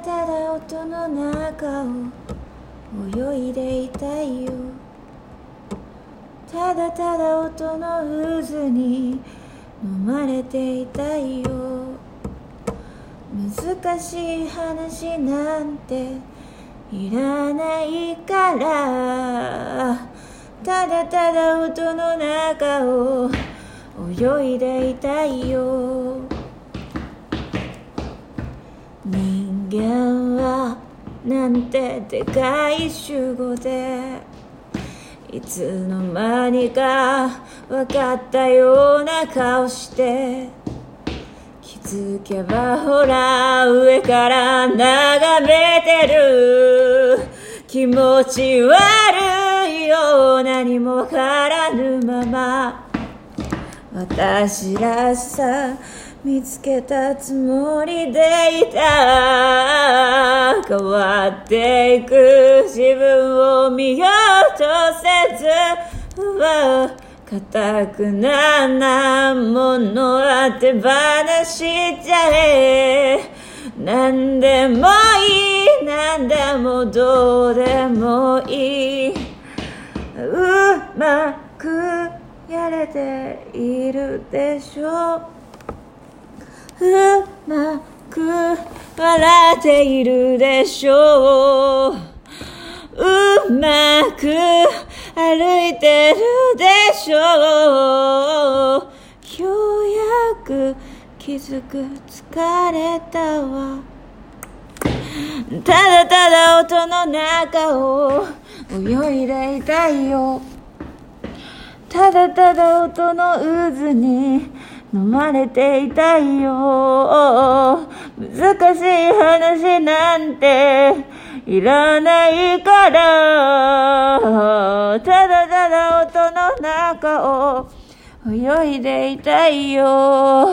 ただ音の中を泳いでいたいよ。ただただ音の渦に飲まれていたいよ。難しい話なんていらないから。ただただ音の中を泳いでいたいよ。なんてでかい集合でいつの間にか分かったような顔して気づけばほら上から眺めてる。気持ち悪いよう何も変わらぬまま。私らしさ見つけたつもりでいた。変わっていく自分を見ようとせずは固くななものは手放しちゃえ。何でもいい何でもどうでもいい。うまくやれているでしょ。ううまく笑っているでしょ。ううまく歩いてるでしょ。うようやく気づく疲れたわ。ただただ音の中を泳いでいたいよ。ただただ音の渦に飲まれていたいよ。難しい話なんていらないから。ただただ音の中を泳いでいたいよ。